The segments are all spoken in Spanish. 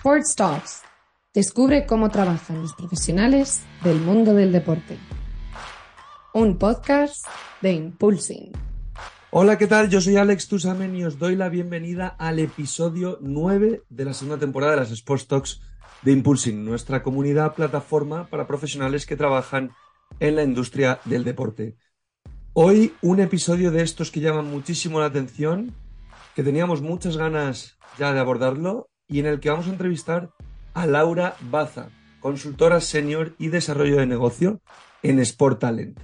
Sports Talks. Descubre cómo trabajan los profesionales del mundo del deporte. Un podcast de Impulsing. Hola, ¿qué tal? Yo soy Alex Tusamen y os doy la bienvenida al episodio 9 de la segunda temporada de las Sports Talks de Impulsing, nuestra comunidad plataforma para profesionales que trabajan en la industria del deporte. Hoy un episodio de estos que llaman muchísimo la atención, que teníamos muchas ganas ya de abordarlo y en el que vamos a entrevistar a Laura Baza, consultora senior y desarrollo de negocio en Sport Talent.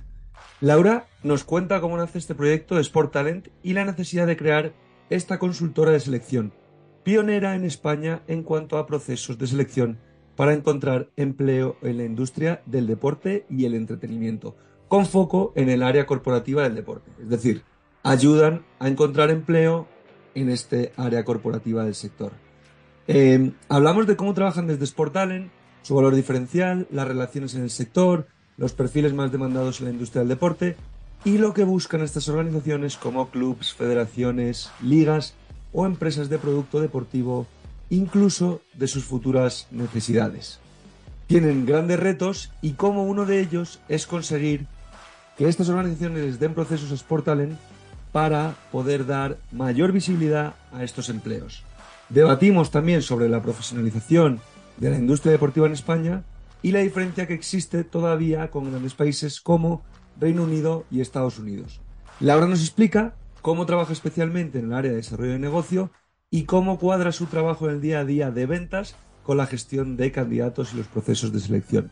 Laura nos cuenta cómo nace este proyecto de Sport Talent y la necesidad de crear esta consultora de selección, pionera en España en cuanto a procesos de selección para encontrar empleo en la industria del deporte y el entretenimiento, con foco en el área corporativa del deporte. Es decir, ayudan a encontrar empleo en este área corporativa del sector. Eh, hablamos de cómo trabajan desde Sport Talent, su valor diferencial, las relaciones en el sector, los perfiles más demandados en la industria del deporte y lo que buscan estas organizaciones como clubs, federaciones, ligas o empresas de producto deportivo, incluso de sus futuras necesidades. Tienen grandes retos y como uno de ellos es conseguir que estas organizaciones den procesos a Sport Talent para poder dar mayor visibilidad a estos empleos. Debatimos también sobre la profesionalización de la industria deportiva en España y la diferencia que existe todavía con grandes países como Reino Unido y Estados Unidos. Laura nos explica cómo trabaja especialmente en el área de desarrollo de negocio y cómo cuadra su trabajo en el día a día de ventas con la gestión de candidatos y los procesos de selección.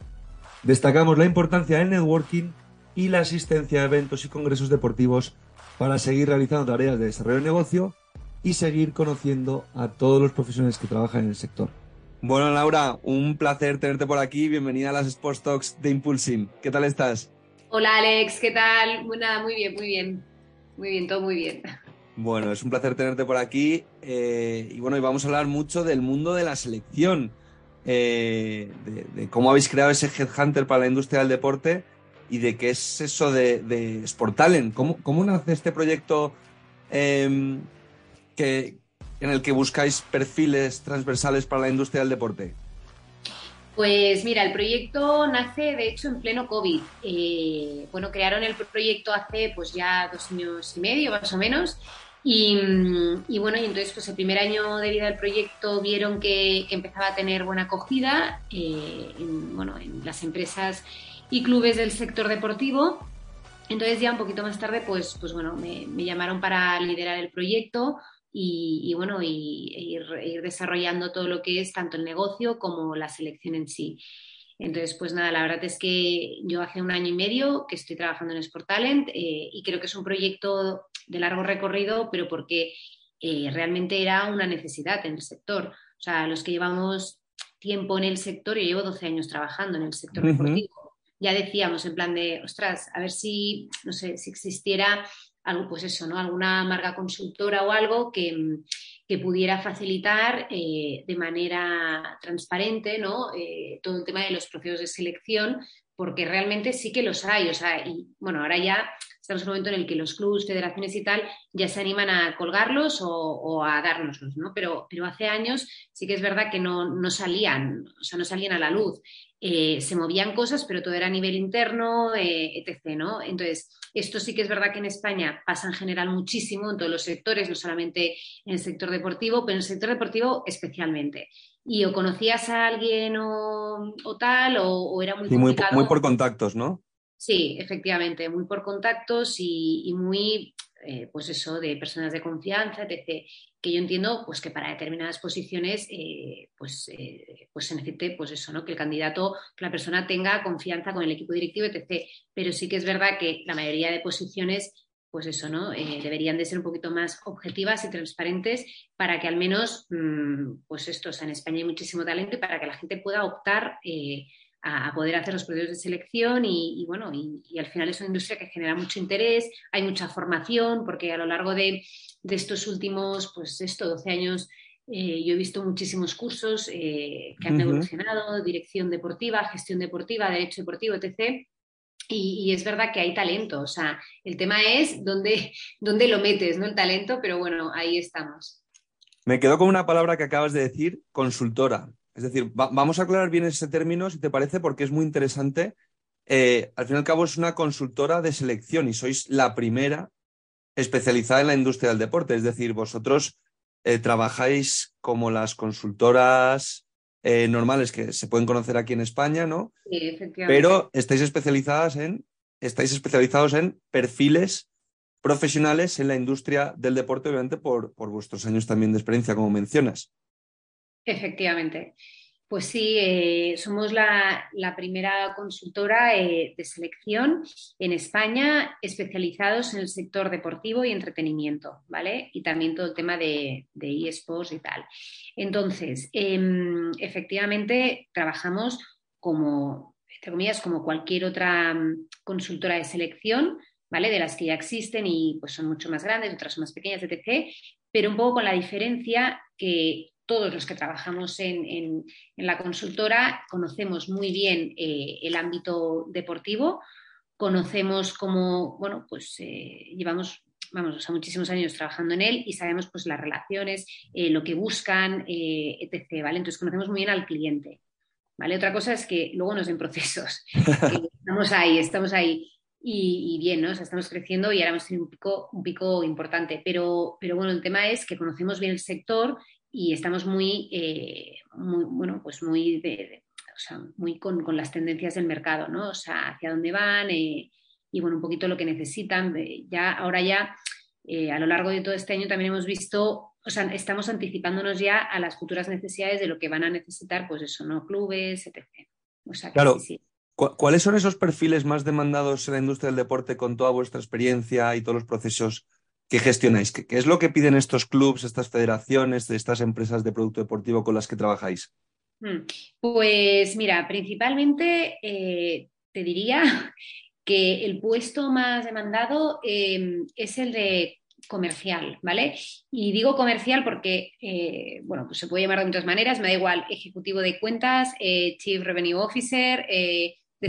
Destacamos la importancia del networking y la asistencia a eventos y congresos deportivos para seguir realizando tareas de desarrollo de negocio y seguir conociendo a todos los profesionales que trabajan en el sector. Bueno, Laura, un placer tenerte por aquí. Bienvenida a las Sports Talks de Impulsing. ¿Qué tal estás? Hola, Alex. ¿Qué tal? Nada, muy bien, muy bien. Muy bien, todo muy bien. Bueno, es un placer tenerte por aquí. Eh, y bueno, y vamos a hablar mucho del mundo de la selección, eh, de, cómo habéis creado ese Headhunter para la industria del deporte y de qué es eso de, de Sport Talent. ¿Cómo, ¿Cómo, nace este proyecto em, que, en el que buscáis perfiles transversales para la industria del deporte? Pues mira, el proyecto nace de hecho en pleno COVID. Eh, bueno, crearon el proyecto hace pues ya dos años y medio más o menos. Y, bueno, y entonces pues el primer año de vida del proyecto vieron que, empezaba a tener buena acogida eh, en, bueno, en las empresas y clubes del sector deportivo. Entonces ya un poquito más tarde pues, pues bueno, me, me llamaron para liderar el proyecto y, bueno, y, e ir, ir, desarrollando todo lo que es tanto el negocio como la selección en sí. Entonces, pues nada, la verdad es que yo hace un año y medio que estoy trabajando en Sport Talent eh, y creo que es un proyecto de largo recorrido, pero porque eh, realmente era una necesidad en el sector. O sea, los que llevamos tiempo en el sector, yo llevo 12 años trabajando en el sector deportivo, ya decíamos en plan de, ostras, a ver si, no sé, si existiera algo, pues eso, ¿no? Alguna marca consultora o algo que, pudiera facilitar eh, de manera transparente, ¿no? Eh, todo el tema de los procesos de selección, porque realmente sí que los hay, o sea, y bueno, ahora ya estamos en un momento en el que los clubes, federaciones y tal ya se animan a colgarlos o, a dárnoslos, ¿no? Pero, pero hace años sí que es verdad que no, no salían, o sea, no salían a la luz. Eh, se movían cosas, pero todo era a nivel interno, eh, etc. ¿no? Entonces, esto sí que es verdad que en España pasa en general muchísimo en todos los sectores, no solamente en el sector deportivo, pero en el sector deportivo especialmente. Y o conocías a alguien o, tal, o, era muy, muy, muy, por contactos, ¿no? Sí, efectivamente, muy por contactos y, muy, eh, pues eso, de personas de confianza, etc que yo entiendo pues que para determinadas posiciones eh, pues, eh, pues se necesite pues eso, ¿no? que el candidato, que la persona tenga confianza con el equipo directivo, etc. Pero sí que es verdad que la mayoría de posiciones pues eso, ¿no? Deberían de ser un poquito más objetivas y transparentes para que al menos, mm, pues esto, o sea, en España hay muchísimo talento y para que la gente pueda optar a, poder hacer los procesos de selección y, bueno, y, al final es una industria que genera mucho interés, hay mucha formación, porque a lo largo de, estos últimos, pues esto, 12 años, eh, yo he visto muchísimos cursos eh, que han evolucionado, dirección deportiva, gestión deportiva, derecho deportivo, etc. Y, es verdad que hay talento, o sea, el tema es dónde, dónde lo metes, ¿no? El talento, pero bueno, ahí estamos. Me quedo con una palabra que acabas de decir, consultora. Es decir, vamos a aclarar bien ese término, si te parece, porque es muy interesante. Eh, al fin y al cabo es una consultora de selección y sois la primera especializada en la industria del deporte. Es decir, vosotros eh, trabajáis como las consultoras eh, normales que se pueden conocer aquí en España, ¿no? Sí, efectivamente. Pero estáis especializadas en, estáis especializados en perfiles profesionales en la industria del deporte, obviamente por, por vuestros años también de experiencia, como mencionas. Efectivamente. Pues sí, eh, somos la, primera consultora eh, de selección en España especializados en el sector deportivo y entretenimiento, ¿vale? Y también todo el tema de, de eSports y tal. Entonces, em, efectivamente, trabajamos como, entre comillas, como cualquier otra mm, consultora de selección, ¿vale? De las que ya existen y pues son mucho más grandes, otras son más pequeñas, etc. Pero un poco con la diferencia que todos los que trabajamos en, la consultora conocemos muy bien eh, el ámbito deportivo, conocemos cómo, bueno, pues eh, llevamos vamos, muchísimos años trabajando en él y sabemos pues las relaciones, eh, lo que buscan, etc. ¿vale? Entonces conocemos muy bien al cliente. ¿vale? Otra cosa es que luego nos den procesos. estamos ahí, estamos ahí. Y, bien, ¿no? estamos creciendo y ahora hemos tenido un pico, un pico importante. Pero, pero bueno, el tema es que conocemos bien el sector y estamos muy, eh, muy bueno, pues muy, o sea, muy con, con, las tendencias del mercado, ¿no? O sea, hacia dónde van eh, y, bueno, un poquito lo que necesitan. Ya, ahora ya, eh, a lo largo de todo este año también hemos visto, o sea, estamos anticipándonos ya a las futuras necesidades de lo que van a necesitar, pues eso, ¿no? Clubes, etc. O sea, claro. ¿Cuáles son esos perfiles más demandados en la industria del deporte con toda vuestra experiencia y todos los procesos ¿Qué gestionáis? ¿Qué, es lo que piden estos clubes, estas federaciones, estas empresas de producto deportivo con las que trabajáis? Hmm. Pues mira, principalmente eh, te diría que el puesto más demandado em, es el de comercial, ¿vale? Y digo comercial porque, eh, bueno, pues se puede llamar de muchas maneras, me da igual, ejecutivo de cuentas, eh, Chief Revenue Officer,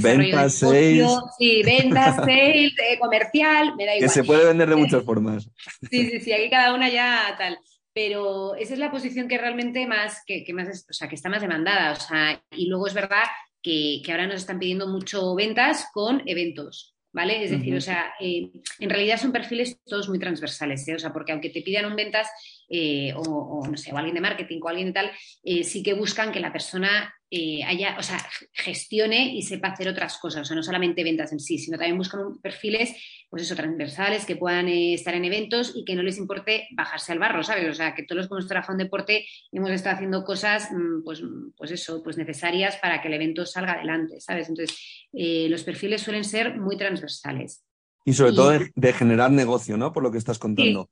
ventas, sales. Sí, ventas, sales, eh, comercial, me da igual. Que se puede vender de muchas formas. Sí, sí, sí, aquí cada una ya tal. Pero esa es la posición que realmente más, que, que más, o sea, que está más demandada. O sea, y luego es verdad que, que ahora nos están pidiendo mucho ventas con eventos. ¿vale? Es decir, o sea, eh, en realidad son perfiles todos muy transversales, ¿eh? o sea, porque aunque te pidan un ventas eh, o, no sé, o alguien de marketing o alguien de tal, sí que buscan que la persona haya, o sea, gestione y sepa hacer otras cosas, o sea, no solamente ventas en sí, sino también buscan perfiles, pues eso, transversales, que puedan estar en eventos y que no les importe bajarse al barro, ¿sabes? O sea, que todos los que hemos trabajado en deporte hemos estado haciendo cosas, mm, pues, pues eso, pues necesarias para que el evento salga adelante, ¿sabes? Entonces, los perfiles suelen ser muy transversales y sobre todo de, generar negocio, ¿no? Por lo que estás contando.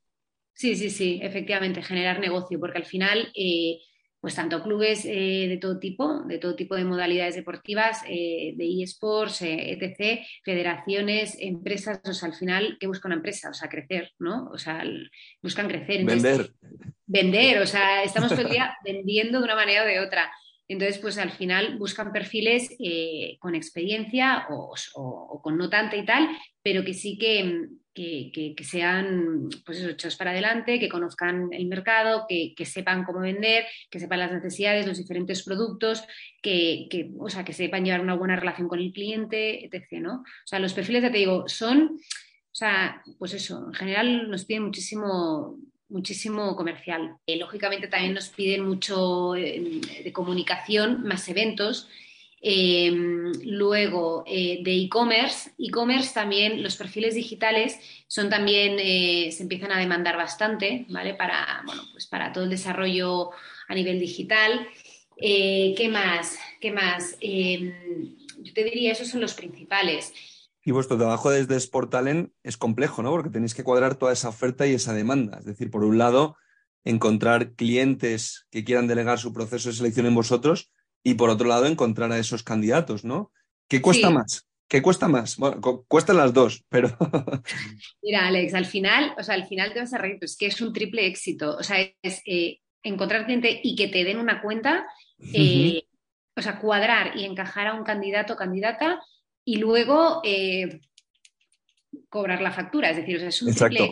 Sí, sí, sí, efectivamente, generar negocio, porque al final, eh, pues tanto clubes eh, de todo tipo, de todo tipo de modalidades deportivas, eh, de eSports, etc., federaciones, empresas, o sea, al final, ¿qué busca una empresa? O sea, crecer, ¿no? O sea, buscan crecer. vender. Vender, o sea, estamos todo el día vendiendo de una manera o de otra. Entonces, pues al final buscan perfiles eh, con experiencia o, con no tanta y tal, pero que sí que, sean pues eso, hechos para adelante, que conozcan el mercado, que, sepan cómo vender, que sepan las necesidades, los diferentes productos, que, o sea, que sepan llevar una buena relación con el cliente, etc. ¿no? O sea, los perfiles, ya te digo, son, o sea, pues eso, en general nos piden muchísimo muchísimo comercial. Eh, lógicamente también nos piden mucho eh, de comunicación, más eventos. Em, luego eh, de e-commerce, e-commerce también, los perfiles digitales son también, se empiezan a demandar bastante, ¿vale? Para, bueno, pues para todo el desarrollo a nivel digital. ¿Qué más? ¿Qué más? Em, yo te diría, esos son los principales. Y vuestro trabajo desde Sportalen es complejo, ¿no? Porque tenéis que cuadrar toda esa oferta y esa demanda. Es decir, por un lado, encontrar clientes que quieran delegar su proceso de selección en vosotros y por otro lado, encontrar a esos candidatos, ¿no? ¿Qué cuesta más? ¿Qué cuesta más? Bueno, cuestan las dos, pero. Mira, Alex, al final, o sea, al final te vas a reír, es que es un triple éxito. O sea, es eh, encontrar cliente y que te den una cuenta, eh, o sea, cuadrar y encajar a un candidato o candidata y luego eh, cobrar la factura. Es decir, es un triple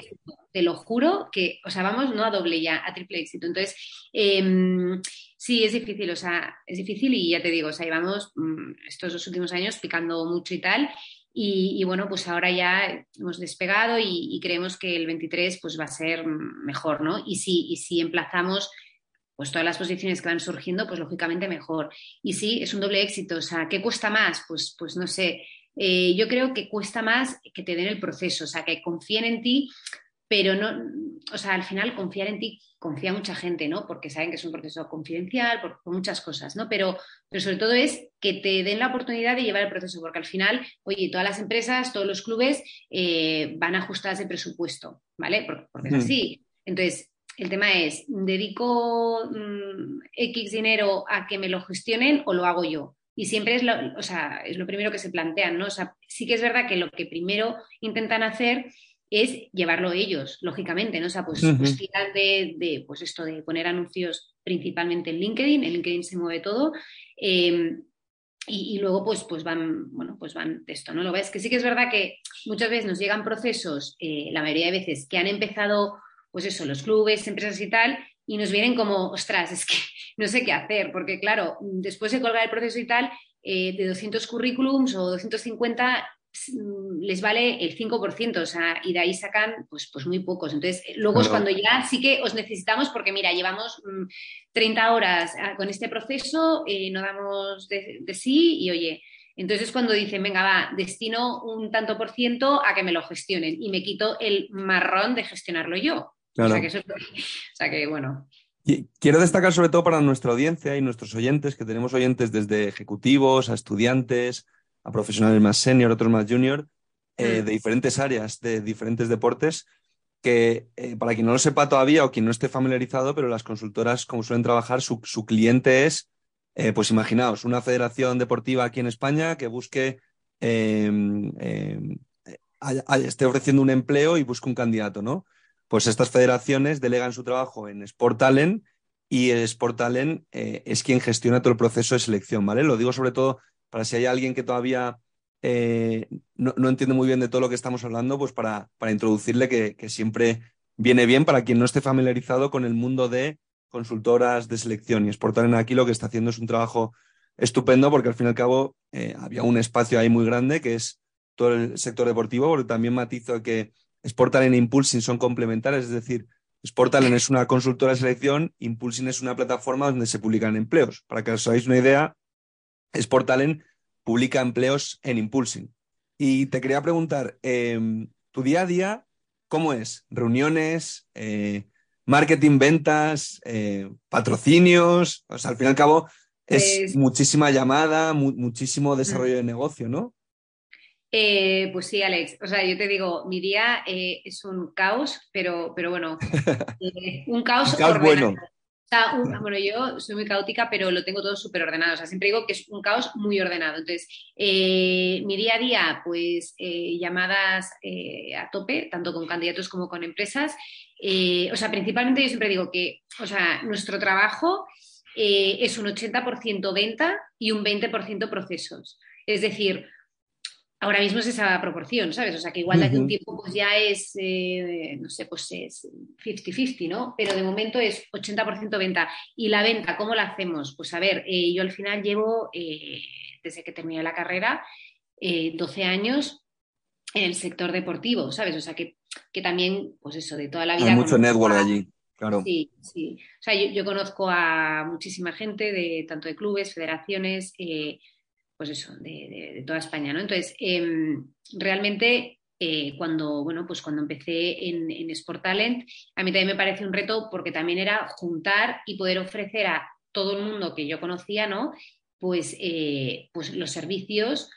te lo juro que, o sea, vamos no a doble ya, a triple éxito. Entonces, em, sí, es difícil, o sea, es difícil y ya te digo, o sea, llevamos mm, estos dos últimos años picando mucho y tal. Y, bueno, pues ahora ya hemos despegado y, creemos que el 23 pues va a ser mejor, ¿no? Y si, y si emplazamos pues todas las posiciones que van surgiendo, pues lógicamente mejor. Y sí, es un doble éxito. O sea, ¿qué cuesta más? Pues, pues no sé. Eh, yo creo que cuesta más que te den el proceso, o sea, que confíen en ti, pero no, o sea, al final confiar en ti confía mucha gente, ¿no? Porque saben que es un proceso confidencial, por, muchas cosas, ¿no? Pero, pero sobre todo es que te den la oportunidad de llevar el proceso, porque al final, oye, todas las empresas, todos los clubes eh, van a ajustar ese presupuesto, ¿vale? Porque, es así. Entonces, el tema es, ¿dedico mm, X dinero a que me lo gestionen o lo hago yo? Y siempre es lo, o sea, es lo primero que se plantean, ¿no? O sea, sí que es verdad que lo que primero intentan hacer es llevarlo ellos, lógicamente, ¿no? O sea, pues, pues de, pues esto de poner anuncios principalmente en LinkedIn, en LinkedIn se mueve todo, em, y, luego pues, pues van, bueno, pues van de esto, ¿no? Lo ves que sí que es verdad que muchas veces nos llegan procesos, eh, la mayoría de veces, que han empezado, pues eso, los clubes, empresas y tal, y nos vienen como, ostras, es que no sé qué hacer, porque claro, después de colgar el proceso y tal, eh, de 200 currículums o 250 Mm, les vale el 5%, o sea, y de ahí sacan pues, pues muy pocos. Entonces, eh, luego es cuando ya sí que os necesitamos porque, mira, llevamos 30 mm, horas ah, con este proceso, eh, no damos de, sí y, oye, entonces es cuando dicen, venga, va, destino un tanto por ciento a que me lo gestionen y me quito el marrón de gestionarlo yo. O, sea que eso, o sea que, bueno. Quiero destacar sobre todo para nuestra audiencia y nuestros oyentes, que tenemos oyentes desde ejecutivos a estudiantes, a profesionales más senior, otros más junior, eh, mm. de diferentes áreas, de diferentes deportes, que eh, para quien no lo sepa todavía o quien no esté familiarizado, pero las consultoras, como suelen trabajar, su, cliente es, eh, pues imaginaos, una federación deportiva aquí en España que busque, em, em, esté ofreciendo un empleo y busque un candidato, ¿no? Pues estas federaciones delegan su trabajo en Sport Talent y el Sport Talent es quien gestiona todo el proceso de selección, ¿vale? Lo digo sobre todo para si hay alguien que todavía eh, no, entiende muy bien de todo lo que estamos hablando, pues para, para introducirle que, siempre viene bien para quien no esté familiarizado con el mundo de consultoras de selección. Y Sportal en aquí lo que está haciendo es un trabajo estupendo porque al fin y al cabo eh, había un espacio ahí muy grande que es todo el sector deportivo, porque también matizo que Sportal y Impulsing son complementarios, es decir, Sportalen es una consultora de selección, Impulsing es una plataforma donde se publican empleos. Para que os hagáis una idea, Sportalen publica empleos en Impulsing. Y te quería preguntar, em, ¿tu día a día cómo es? ¿Reuniones? Eh, ¿Marketing, ventas? Eh, ¿Patrocinios? O sea, al fin y al cabo es pues muchísima llamada, muchísimo desarrollo de negocio, ¿no? Eh, pues sí, Alex. O sea, yo te digo, mi día es un caos, pero, pero bueno, un caos, un caos bueno bueno, yo soy muy caótica, pero lo tengo todo súper ordenado. O sea, siempre digo que es un caos muy ordenado. Entonces, eh, mi día a día, pues eh, llamadas eh, a tope, tanto con candidatos como con empresas. o sea, principalmente yo siempre digo que, o sea, nuestro trabajo es un 80% venta y un 20% procesos. Es decir, ahora mismo es esa proporción, ¿sabes? O sea, que igual de un tiempo pues ya es, eh, no sé, pues es 50-50, ¿no? Pero de momento es 80% venta. ¿Y la venta cómo la hacemos? Pues a ver, eh, yo al final llevo, eh, desde que terminé la carrera, 12 años en el sector deportivo, ¿sabes? O sea, que, también, pues eso, de toda la vida... Hay mucho network allí. Claro. Sí, sí. O sea, yo, conozco a muchísima gente, de, tanto de clubes, federaciones, pues eso, de, toda España, ¿no? Entonces, em, realmente eh, cuando, bueno, pues cuando empecé en, en, Sport Talent, a mí también me parece un reto porque también era juntar y poder ofrecer a todo el mundo que yo conocía, ¿no? Pues, eh, pues los servicios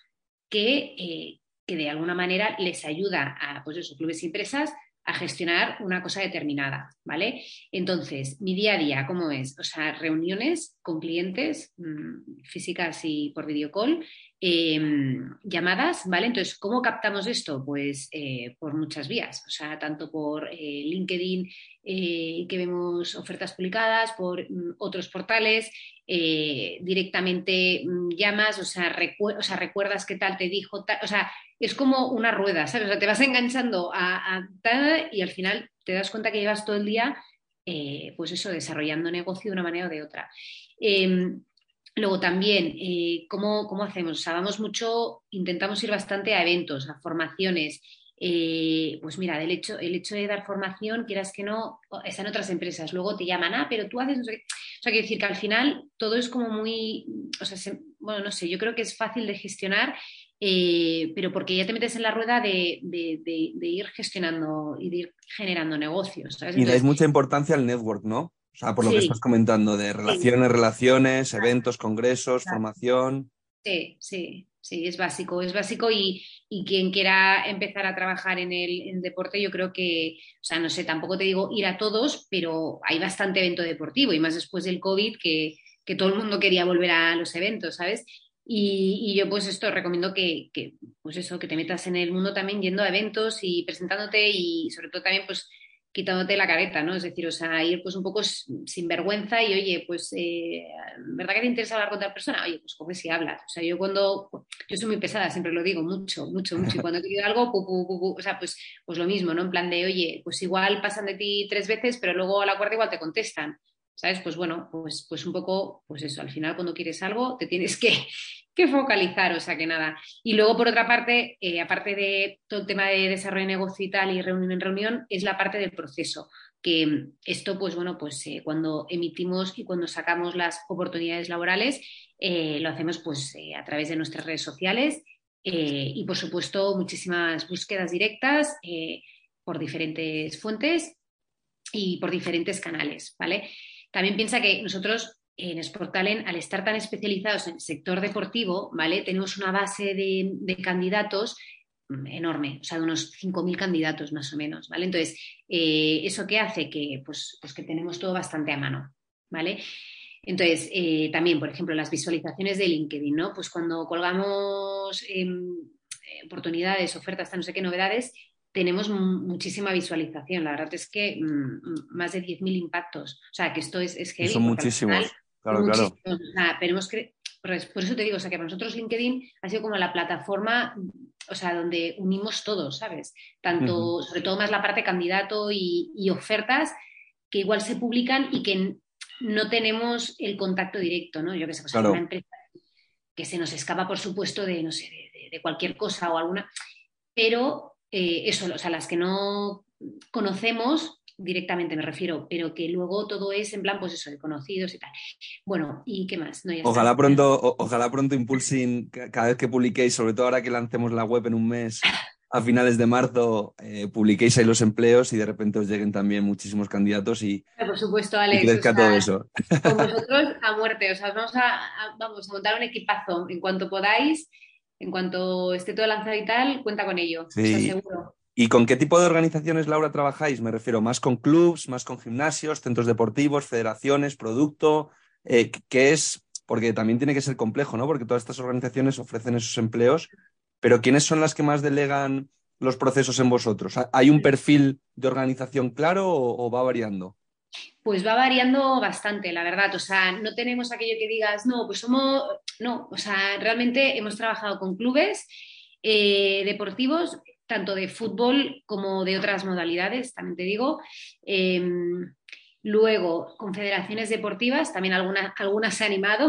que, eh, que, de alguna manera les ayuda a pues esos clubes y empresas a gestionar una cosa determinada, ¿vale? Entonces, mi día a día, ¿cómo es? O sea, reuniones con clientes mm, físicas y por videocall, em, llamadas, ¿vale? Entonces, ¿cómo captamos esto? Pues eh, por muchas vías, o sea, tanto por eh, LinkedIn, eh, que vemos ofertas publicadas, por mm, otros portales, directamente mm, llamas, o sea, o sea, recuerdas qué tal te dijo, o sea, es como una rueda, ¿sabes? O sea, te vas enganchando a, a y al final te das cuenta que llevas todo el día, eh, pues eso, desarrollando negocio de una manera o de otra. Em, luego también, eh, ¿cómo, ¿cómo, hacemos? O sea, mucho, intentamos ir bastante a eventos, a formaciones. Eh, pues mira, el hecho, el hecho de dar formación, quieras que no, están otras empresas, luego te llaman, ah, pero tú haces, o sea, quiero decir que al final todo es como muy, o sea, bueno, no sé, yo creo que es fácil de gestionar, eh, pero porque ya te metes en la rueda de, ir gestionando y de ir generando negocios. y dais mucha importancia al network, ¿no? O sea, por lo que estás comentando, de relaciones, relaciones, eventos, congresos, formación. Sí, sí, sí, es básico, es básico y, quien quiera empezar a trabajar en el deporte, yo creo que, o sea, no sé, tampoco te digo ir a todos, pero hay bastante evento deportivo y más después del COVID que, que todo el mundo quería volver a los eventos, ¿sabes? Y, yo pues esto recomiendo que, pues eso, que te metas en el mundo también yendo a eventos y presentándote y sobre todo también pues quitándote la careta, ¿no? Es decir, o sea, ir pues un poco sin vergüenza y, oye, pues, eh, ¿verdad que te interesa hablar con otra persona? Oye, pues coge si hablas. O sea, yo cuando, yo soy muy pesada, siempre lo digo, mucho, mucho, mucho. Y cuando quiero algo, o sea, pues, pues lo mismo, ¿no? En plan de, oye, pues igual pasan de ti tres veces, pero luego a la cuarta igual te contestan. ¿Sabes? Pues bueno, pues, pues un poco, pues eso, al final cuando quieres algo te tienes que, que focalizar, o sea que nada. Y luego, por otra parte, eh, aparte de todo el tema de desarrollo de negocio y tal y reunión en reunión, es la parte del proceso. Que esto, pues bueno, pues eh, cuando emitimos y cuando sacamos las oportunidades laborales, eh, lo hacemos pues a través de nuestras redes sociales y, por supuesto, muchísimas búsquedas directas por diferentes fuentes y por diferentes canales, ¿vale? También piensa que nosotros en Sportalen, al estar tan especializados en el sector deportivo, ¿vale? Tenemos una base de, candidatos enorme, o sea, de unos 5.000 candidatos más o menos, ¿vale? Entonces, eh, ¿eso qué hace? Que, pues, pues, que tenemos todo bastante a mano, ¿vale? Entonces, eh, también, por ejemplo, las visualizaciones de LinkedIn, ¿no? Pues cuando colgamos em, oportunidades, ofertas, no sé qué novedades, tenemos muchísima visualización. La verdad es que mm, más de 10.000 impactos. O sea, que esto es, es Son muchísimos. Claro, claro. que, por eso te digo, o sea, que para nosotros LinkedIn ha sido como la plataforma, o sea, donde unimos todos, ¿sabes? Tanto, sobre todo más la parte candidato y, ofertas que igual se publican y que no tenemos el contacto directo, ¿no? Yo que sé, pues una empresa que se nos escapa, por supuesto, de, no sé, de, cualquier cosa o alguna, pero eh, eso, o sea, las que no conocemos, directamente me refiero, pero que luego todo es en plan, pues eso, de conocidos y tal. Bueno, ¿y qué más? ojalá, pronto, ojalá pronto Impulsing, cada vez que publiquéis, sobre todo ahora que lancemos la web en un mes, a finales de marzo, eh, publiquéis ahí los empleos y de repente os lleguen también muchísimos candidatos y, por supuesto, Alex, y crezca todo eso. Con vosotros a muerte, o sea, vamos a, vamos a montar un equipazo en cuanto podáis. En cuanto esté todo lanzado y tal, cuenta con ello, sí. seguro. ¿Y con qué tipo de organizaciones, Laura, trabajáis? Me refiero más con clubs, más con gimnasios, centros deportivos, federaciones, producto. Eh, ¿Qué es? Porque también tiene que ser complejo, ¿no? Porque todas estas organizaciones ofrecen esos empleos, pero ¿quiénes son las que más delegan los procesos en vosotros? ¿Hay un perfil de organización claro o, va variando? Pues va variando bastante, la verdad. O sea, no tenemos aquello que digas, no, pues somos, no, o sea, realmente hemos trabajado con clubes eh, deportivos tanto de fútbol como de otras modalidades, también te digo. Em, luego, confederaciones deportivas, también algunas, algunas se han animado,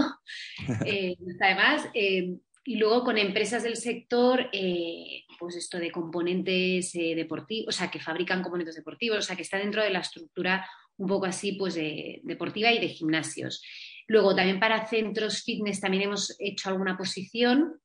eh, además. Em, y luego con empresas del sector, eh, pues esto de componentes eh, deportivos, o sea, que fabrican componentes deportivos, o sea, que está dentro de la estructura un poco así, pues de, deportiva y de gimnasios. Luego también para centros fitness también hemos hecho alguna posición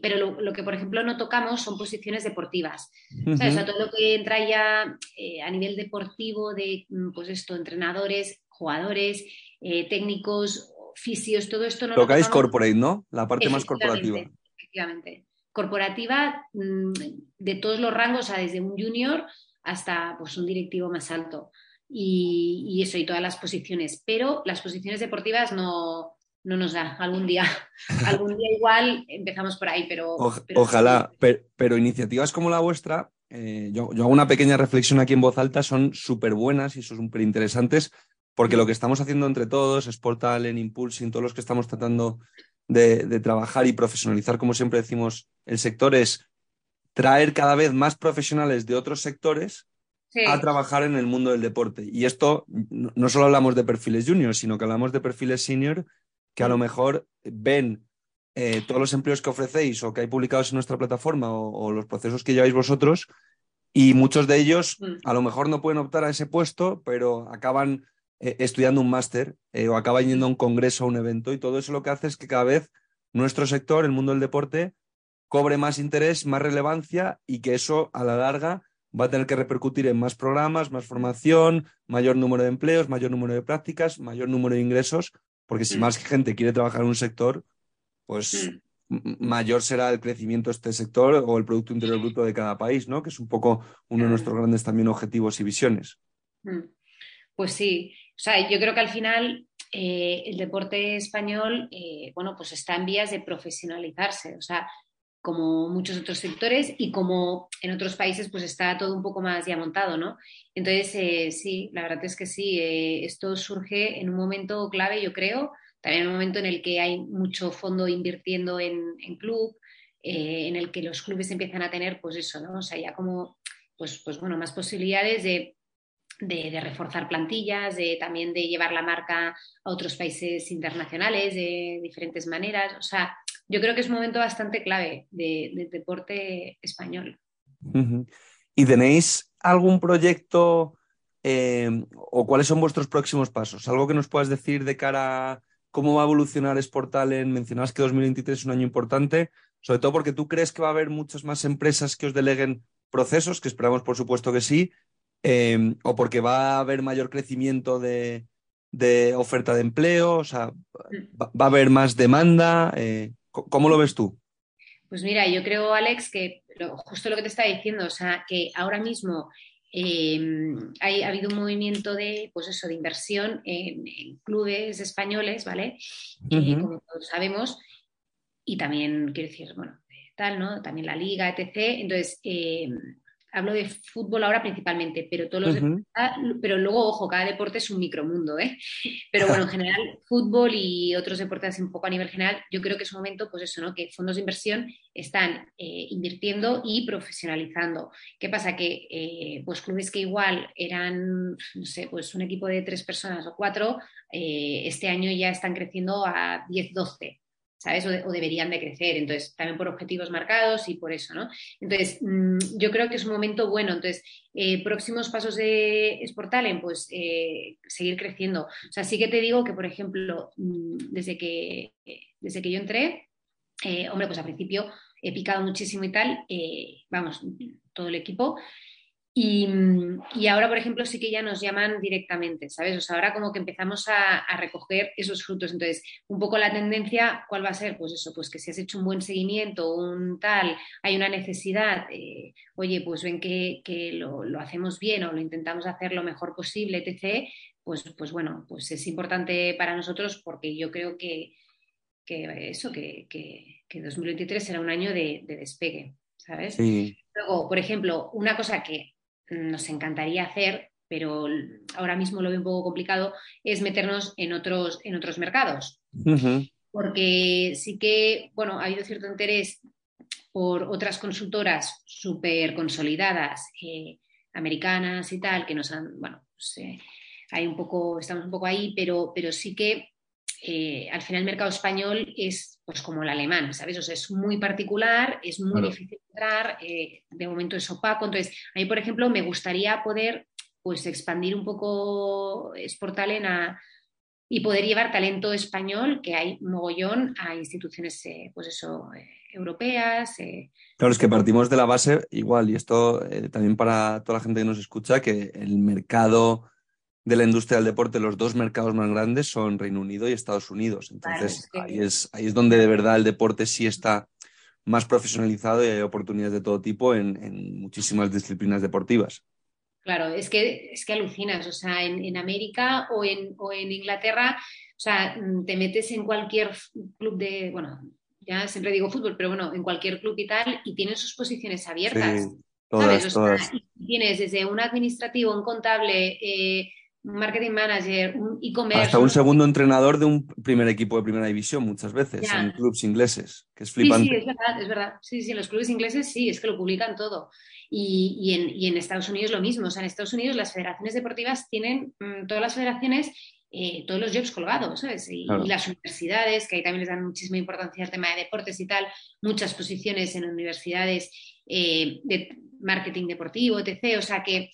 pero lo, que, por ejemplo, no tocamos son posiciones deportivas. O sea, todo lo que entra ya eh, a nivel deportivo de, mm, pues esto, entrenadores, jugadores, eh, técnicos, fisios, todo esto no Tocáis corporate, ¿no? La parte más corporativa. Efectivamente. Corporativa mm, de todos los rangos, o sea, desde un junior hasta pues, un directivo más alto. Y, y eso, y todas las posiciones. Pero las posiciones deportivas no, no nos da algún día. algún día igual empezamos por ahí, pero... ojalá, pero, iniciativas como la vuestra, eh, yo, hago una pequeña reflexión aquí en voz alta, son súper buenas y son súper interesantes, porque lo que estamos haciendo entre todos, Sportal, en Impulsing, todos los que estamos tratando de, de trabajar y profesionalizar, como siempre decimos, el sector es traer cada vez más profesionales de otros sectores a trabajar en el mundo del deporte. Y esto no solo hablamos de perfiles juniors, sino que hablamos de perfiles senior que a lo mejor ven eh, todos los empleos que ofrecéis o que hay publicados en nuestra plataforma o, los procesos que lleváis vosotros y muchos de ellos mm. a lo mejor no pueden optar a ese puesto, pero acaban eh, estudiando un máster eh, o acaban yendo a un congreso, a un evento y todo eso lo que hace es que cada vez nuestro sector, el mundo del deporte, cobre más interés, más relevancia y que eso a la larga va a tener que repercutir en más programas, más formación, mayor número de empleos, mayor número de prácticas, mayor número de ingresos, porque si mm. más gente quiere trabajar en un sector, pues mm. mayor será el crecimiento de este sector o el Producto Interior Bruto de cada país, ¿no? Que es un poco uno de nuestros grandes también objetivos y visiones. Mm. Pues sí, o sea, yo creo que al final eh, el deporte español, eh, bueno, pues está en vías de profesionalizarse, o sea, como muchos otros sectores y como en otros países pues está todo un poco más ya montado, ¿no? Entonces, eh, sí, la verdad es que sí, esto surge en un momento clave, yo creo, también en un momento en el que hay mucho fondo invirtiendo en, club, eh, en el que los clubes empiezan a tener, pues eso, ¿no? O sea, ya como, pues, pues bueno, más posibilidades de, reforzar plantillas, de también de llevar la marca a otros países internacionales de diferentes maneras. O sea, yo creo que es un momento bastante clave del deporte español. ¿Y tenéis algún proyecto eh, o cuáles son vuestros próximos pasos? ¿Algo que nos puedas decir de cara a cómo va a evolucionar Sportalen. Mencionabas que 2023 es un año importante, sobre todo porque tú crees que va a haber muchas más empresas que os deleguen procesos, que esperamos por supuesto que sí, eh, o porque va a haber mayor crecimiento de, oferta de empleo, o sea, va, a haber más demanda. Eh, ¿Cómo lo ves tú? Pues mira, yo creo, Alex, que justo lo que te estaba diciendo, o sea, que ahora mismo Em, ha habido un movimiento de, pues eso, de inversión en, clubes españoles, ¿vale? Eh, como todos sabemos, y también, quiero decir, bueno, tal, ¿no? También la liga, etc. Entonces, em, hablo de fútbol ahora principalmente, pero todos los pero luego, ojo, cada deporte es un micromundo, ¿eh? Pero bueno, en general, fútbol y otros deportes un poco a nivel general, yo creo que es un momento, pues eso, ¿no? Que fondos de inversión están eh, invirtiendo y profesionalizando. ¿Qué pasa? Que eh, pues clubes que igual eran, no sé, pues un equipo de tres personas o cuatro, eh, este año ya están creciendo a 10, 12. ¿Sabes? O, deberían de crecer, entonces, también por objetivos marcados y por eso, ¿no? Entonces, mm, yo creo que es un momento bueno, entonces, eh, próximos pasos de Sportalen, pues eh, seguir creciendo. O sea, sí que te digo que, por ejemplo, mm, desde que, desde que yo entré, eh, hombre, pues al principio he picado muchísimo y tal, vamos, todo el equipo, y, ahora, por ejemplo, sí que ya nos llaman directamente, ¿sabes? O sea, ahora como que empezamos a, recoger esos frutos. Entonces, un poco la tendencia, ¿cuál va a ser? Pues eso, pues que si has hecho un buen seguimiento, un tal, hay una necesidad, eh, oye, pues ven que, lo, hacemos bien o lo intentamos hacer lo mejor posible, etc., pues, pues bueno, pues es importante para nosotros porque yo creo que, eso, que, 2023 será un año de, de despegue, ¿sabes? Sí. Luego, por ejemplo, una cosa que nos encantaría hacer, pero ahora mismo lo veo un poco complicado, es meternos en otros, en otros mercados. Porque sí que, bueno, ha habido cierto interés por otras consultoras súper consolidadas, eh, americanas y tal, que nos han, bueno, pues, eh, hay un poco, estamos un poco ahí, pero, pero sí que eh, al final el mercado español es pues como el alemán, ¿sabes? O sea, es muy particular, es muy difícil entrar, eh, de momento es opaco. Entonces, a mí, por ejemplo, me gustaría poder pues expandir un poco Sportalen a, y poder llevar talento español, que hay mogollón, a instituciones, eh, pues eso, europeas. Claro, es que partimos de la base igual, y esto también para toda la gente que nos escucha, que el mercado de la industria del deporte, los dos mercados más grandes son Reino Unido y Estados Unidos. Entonces, ahí, es, ahí es donde de verdad el deporte sí está más profesionalizado y hay oportunidades de todo tipo en, muchísimas disciplinas deportivas. Claro, es que, es que alucinas, o sea, en, América o en, o en, Inglaterra, o sea, mm, te metes en cualquier club de, bueno, ya siempre digo fútbol, pero bueno, en cualquier club y tal, y tienen sus posiciones abiertas. todas, ¿sabes? tienes desde un administrativo, un contable, eh, un marketing manager, un e-commerce. Hasta un segundo entrenador de un primer equipo de primera división muchas veces en clubes ingleses, que es flipante. Sí, sí, es verdad, es verdad. Sí, sí, en los clubes ingleses sí, es que lo publican todo. Y, en, y en, Estados Unidos lo mismo. O sea, en Estados Unidos las federaciones deportivas tienen, mm, todas las federaciones eh, todos los jobs colgados, ¿sabes? Y, las universidades, que ahí también les dan muchísima importancia al tema de deportes y tal, muchas posiciones en universidades eh, de marketing deportivo, etc. O sea que,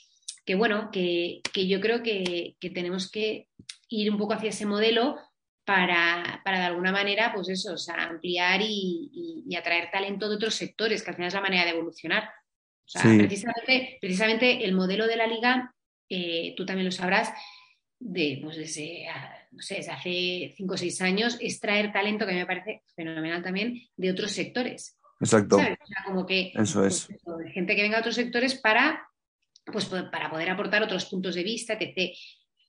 que bueno, que, yo creo que, tenemos que ir un poco hacia ese modelo para, de alguna manera, pues eso, o sea, ampliar y, atraer talento de otros sectores, que al final es la manera de evolucionar. O sea, precisamente, precisamente el modelo de la liga, eh, tú también lo sabrás, de, pues desde, ah, no sé, desde hace cinco o seis años, es traer talento que me parece fenomenal también de otros sectores. Exacto. O sea, como que eso es. Pues, gente que venga a otros sectores para, pues, para poder aportar otros puntos de vista, etc.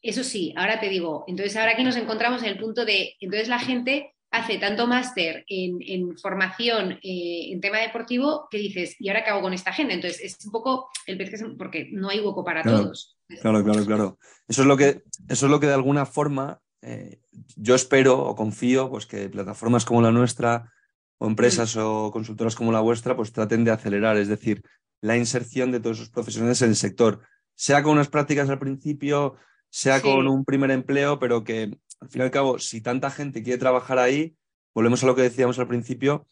Eso sí, ahora te digo, entonces ahora aquí nos encontramos en el punto de, entonces la gente hace tanto máster en, formación eh, en tema deportivo que dices, ¿y ahora qué hago con esta gente? Entonces es un poco el pez que porque no hay hueco para todos. Claro, claro, claro. Eso es lo que, eso es lo que de alguna forma eh, yo espero o confío pues que plataformas como la nuestra o empresas mm. o consultoras como la vuestra pues traten de acelerar, es decir, la inserción de todos esos profesionales en el sector, sea con unas prácticas al principio, sea con un primer empleo, pero que al fin y al cabo, si tanta gente quiere trabajar ahí, volvemos a lo que decíamos al principio,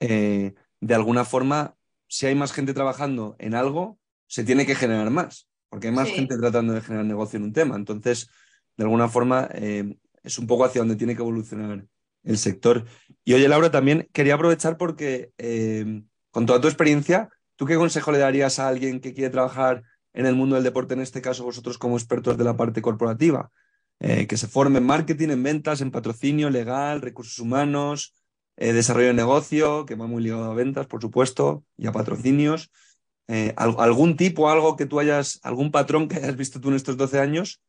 eh, de alguna forma, si hay más gente trabajando en algo, se tiene que generar más porque hay más gente tratando de generar negocio en un tema. Entonces, de alguna forma, eh, es un poco hacia donde tiene que evolucionar el sector. Y oye, Laura, también quería aprovechar porque eh, con toda tu experiencia, ¿tú qué consejo le darías a alguien que quiere trabajar en el mundo del deporte, en este caso vosotros como expertos de la parte corporativa? Eh, que se forme en marketing, en ventas, en patrocinio legal, recursos humanos, desarrollo de negocio, que va muy ligado a ventas, por supuesto, y a patrocinios. Eh, algún tipo, algo que tú hayas, algún patrón que hayas visto tú en estos 12 años?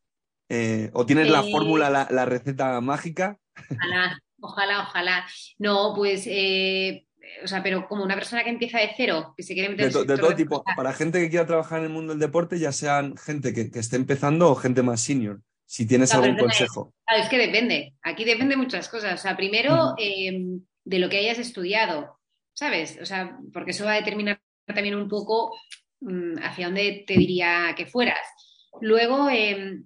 Eh, ¿O tienes la fórmula, la, receta mágica? Ojalá, ojalá, ojalá. No, pues, eh, o sea, pero como una persona que empieza de cero, que se quiere meter De, de todo tipo, para gente que quiera trabajar en el mundo del deporte, ya sean gente que, esté empezando o gente más senior, si tienes algún consejo. es que depende, aquí depende muchas cosas. O sea, primero em, de lo que hayas estudiado, ¿sabes? O sea, porque eso va a determinar también un poco mm, hacia dónde te diría que fueras. Luego, eh,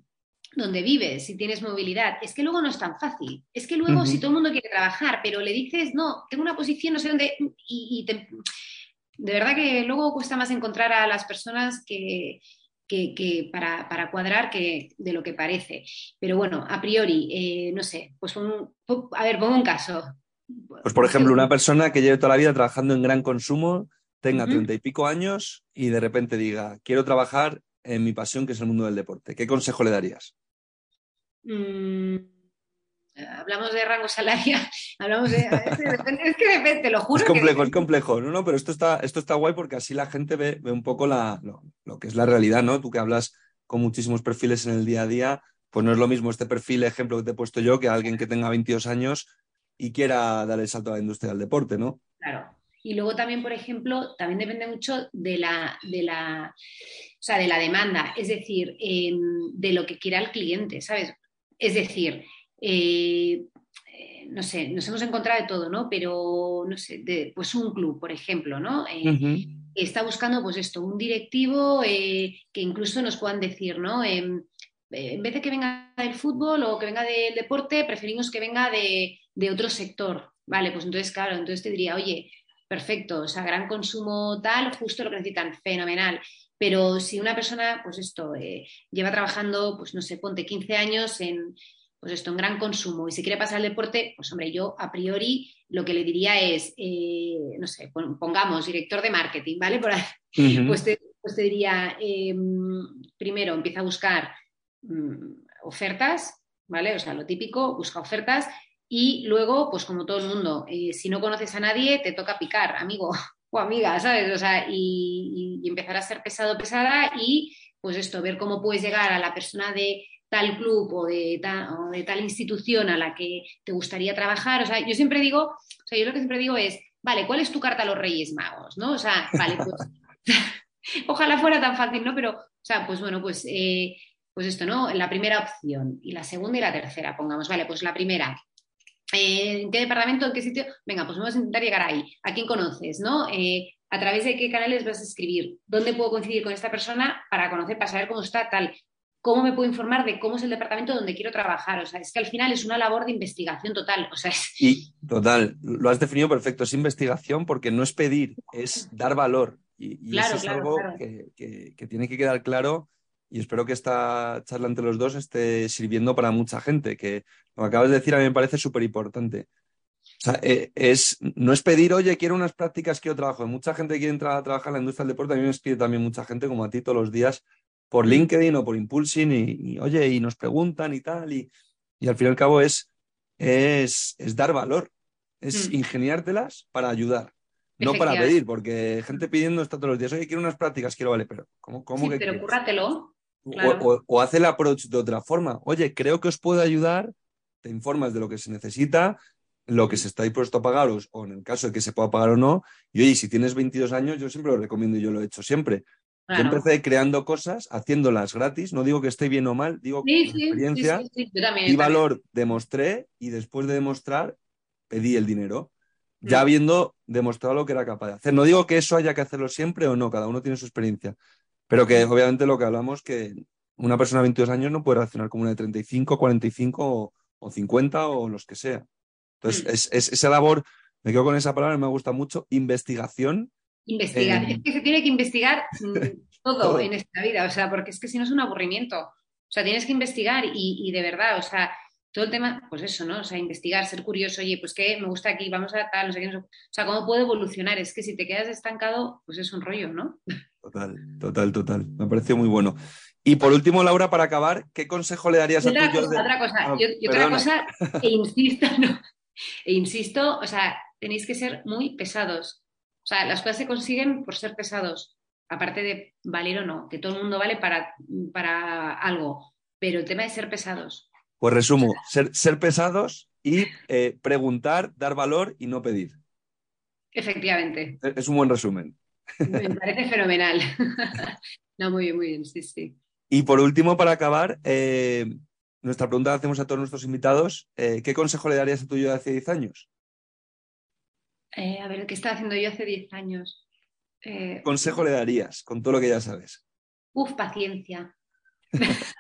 donde vives, si tienes movilidad, es que luego no es tan fácil. Es que luego, si todo el mundo quiere trabajar, pero le dices, no, tengo una posición, no sé dónde, y, de verdad que luego cuesta más encontrar a las personas que, para, cuadrar que de lo que parece. Pero bueno, a priori, eh, no sé, pues a ver, pongo un caso. Pues por ejemplo, una persona que lleve toda la vida trabajando en gran consumo, tenga treinta y pico años y de repente diga, quiero trabajar en mi pasión, que es el mundo del deporte. ¿Qué consejo le darías? Mm, hablamos de rango salarial, hablamos de... es que depende, lo juro. Es complejo, es complejo. No, no, pero esto está, esto está guay porque así la gente ve, ve un poco la, lo, que es la realidad, ¿no? Tú que hablas con muchísimos perfiles en el día a día, pues no es lo mismo este perfil, ejemplo que te he puesto yo, que alguien que tenga 22 años y quiera dar el salto a la industria del deporte, ¿no? Claro. Y luego también, por ejemplo, también depende mucho de la, de la, o sea, de la demanda, es decir, em, de lo que quiera el cliente, ¿sabes? Es decir, eh, eh, no sé, nos hemos encontrado de todo, ¿no? Pero, no sé, pues un club, por ejemplo, ¿no? Eh, está buscando, pues esto, un directivo que incluso nos puedan decir, ¿no? Em, en vez de que venga del fútbol o que venga del deporte, preferimos que venga de, de otro sector. Vale, pues entonces, claro, entonces te diría, oye, perfecto, o sea, gran consumo tal, justo lo que necesitan, fenomenal. Pero si una persona, pues esto, eh, lleva trabajando, pues no sé, ponte 15 años en, pues esto, en gran consumo y se quiere pasar al deporte, pues hombre, yo a priori lo que le diría es, eh, no sé, pongamos director de marketing, ¿vale? Por pues, pues, te, diría, em, primero empieza a buscar mm, ofertas, ¿vale? O sea, lo típico, busca ofertas y luego, pues como todo el mundo, eh, si no conoces a nadie, te toca picar, amigo o amiga, ¿sabes? O sea, y, empezar a ser pesado, pesada y pues esto, ver cómo puedes llegar a la persona de tal club o de tal, o de tal institución a la que te gustaría trabajar. O sea, yo siempre digo, o sea, yo lo que siempre digo es, vale, ¿cuál es tu carta a los Reyes Magos? ¿No? O sea, vale, pues ojalá fuera tan fácil, ¿no? Pero, o sea, pues bueno, pues, eh, pues esto, ¿no? La primera opción y la segunda y la tercera, pongamos, vale, pues la primera. Eh, ¿En qué departamento, en qué sitio? Venga, pues vamos a intentar llegar ahí. ¿A quién conoces, no? Eh, ¿A través de qué canales vas a escribir? ¿Dónde puedo coincidir con esta persona para conocer, para saber cómo está tal? ¿Cómo me puedo informar de cómo es el departamento donde quiero trabajar? O sea, es que al final es una labor de investigación total. O sea, Y total, lo has definido perfecto, es investigación porque no es pedir, es dar valor. Y, eso es algo que, tiene que quedar claro y espero que esta charla entre los dos esté sirviendo para mucha gente, que lo que acabas de decir a mí me parece súper importante. O sea, eh, es, no es pedir, oye, quiero unas prácticas, quiero trabajo. Mucha gente quiere entrar a trabajar en la industria del deporte, a mí me pide también mucha gente, como a ti todos los días, por LinkedIn o por Impulsing, y, oye, y nos preguntan y tal, y, y, al fin y al cabo es, es, es dar valor, es mm. ingeniártelas para ayudar. No para pedir, porque gente pidiendo está todos los días, oye, quiero unas prácticas, quiero, vale, pero ¿cómo, cómo sí, Pero cúrratelo. O, hace el approach de otra forma. Oye, creo que os puedo ayudar, te informas de lo que se necesita, lo que se está dispuesto a pagar o, en el caso de que se pueda pagar o no. Y oye, si tienes 22 años, yo siempre lo recomiendo y yo lo he hecho siempre. Yo empecé creando cosas, haciéndolas gratis. No digo que esté bien o mal, digo que experiencia y valor demostré y después de demostrar pedí el dinero, ya mm. habiendo demostrado lo que era capaz de hacer. No digo que eso haya que hacerlo siempre o no, cada uno tiene su experiencia, pero que obviamente lo que hablamos que una persona de 22 años no puede reaccionar como una de 35, 45 o, 50 o los que sea. Entonces, mm. es, esa labor, me quedo con esa palabra, me gusta mucho, investigación. Investigar, es que se tiene que investigar todo, en esta vida, o sea, porque es que si no es un aburrimiento. O sea, tienes que investigar y, y de verdad, o sea, todo el tema, pues eso, ¿no? O sea, investigar, ser curioso, oye, pues qué me gusta aquí, vamos a tal, no sé qué, o sea, cómo puedo evolucionar. Es que si te quedas estancado, pues es un rollo, ¿no? Total, total, total. Me pareció muy bueno. Y por último, Laura, para acabar, ¿qué consejo le darías a tu cosa, Otra cosa, ah, y otra cosa, e insisto, ¿no? E insisto, o sea, tenéis que ser muy pesados. O sea, las cosas se consiguen por ser pesados, aparte de valer o no, que todo el mundo vale para, para algo, pero el tema de ser pesados. Pues resumo, ser, ser pesados y eh, preguntar, dar valor y no pedir. Efectivamente. Es un buen resumen. Me parece fenomenal. no, muy bien, muy bien, sí, sí. Y por último, para acabar, eh, nuestra pregunta la hacemos a todos nuestros invitados. Eh, ¿Qué consejo le darías a tu yo de hace 10 años? a ver, ¿qué estaba haciendo yo hace 10 años? ¿Qué consejo le darías con todo lo que ya sabes? Uf, paciencia.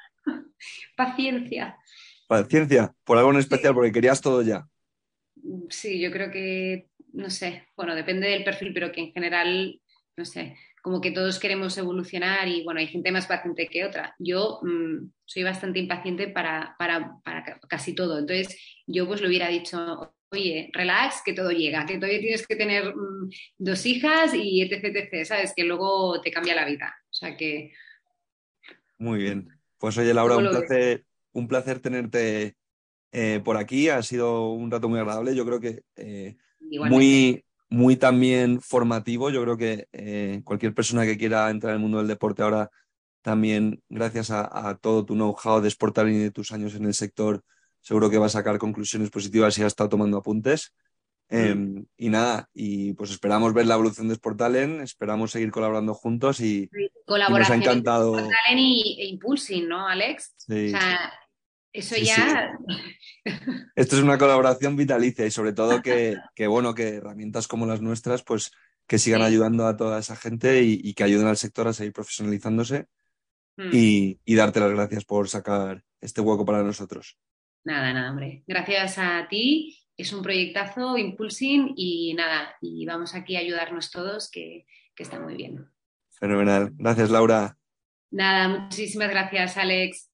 paciencia. Paciencia, por algo en especial, porque querías todo ya. Sí, yo creo que, no sé, bueno, depende del perfil, pero que en general, no sé, como que todos queremos evolucionar y bueno, hay gente más paciente que otra. Yo mm, soy bastante impaciente para, para, casi todo. Entonces, yo pues le hubiera dicho, oye, relax, que todo llega, que todavía tienes que tener mm, dos hijas y etc, etc, ¿sabes? Que luego te cambia la vida. O sea que... Muy bien. Pues oye, Laura, un placer, un placer tenerte eh, por aquí. Ha sido un rato muy agradable. Yo creo que eh, muy, muy también formativo. Yo creo que eh, cualquier persona que quiera entrar en el mundo del deporte ahora, también gracias a, todo tu know-how de Sportaling y de tus años en el sector, seguro que va a sacar conclusiones positivas y ha estado tomando apuntes. Em, y nada, y pues esperamos ver la evolución de Sportalen, esperamos seguir colaborando juntos y, nos ha encantado. Sportalen y, e Impulsing, ¿no, Alex? Sí. O sea, eso ya. Esto es una colaboración vitalicia y sobre todo que, bueno, que herramientas como las nuestras, pues que sigan ayudando a toda esa gente y, que ayuden al sector a seguir profesionalizándose mm. y, y darte las gracias por sacar este hueco para nosotros. Nada, nada, hombre. Gracias a ti es un proyectazo, Impulsing, y nada, y vamos aquí a ayudarnos todos, que, que está muy bien. Fenomenal. Gracias, Laura. Nada, muchísimas gracias, Alex.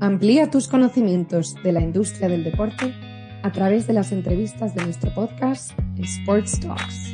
Amplía tus conocimientos de la industria del deporte a través de las entrevistas de nuestro podcast Sports Talks.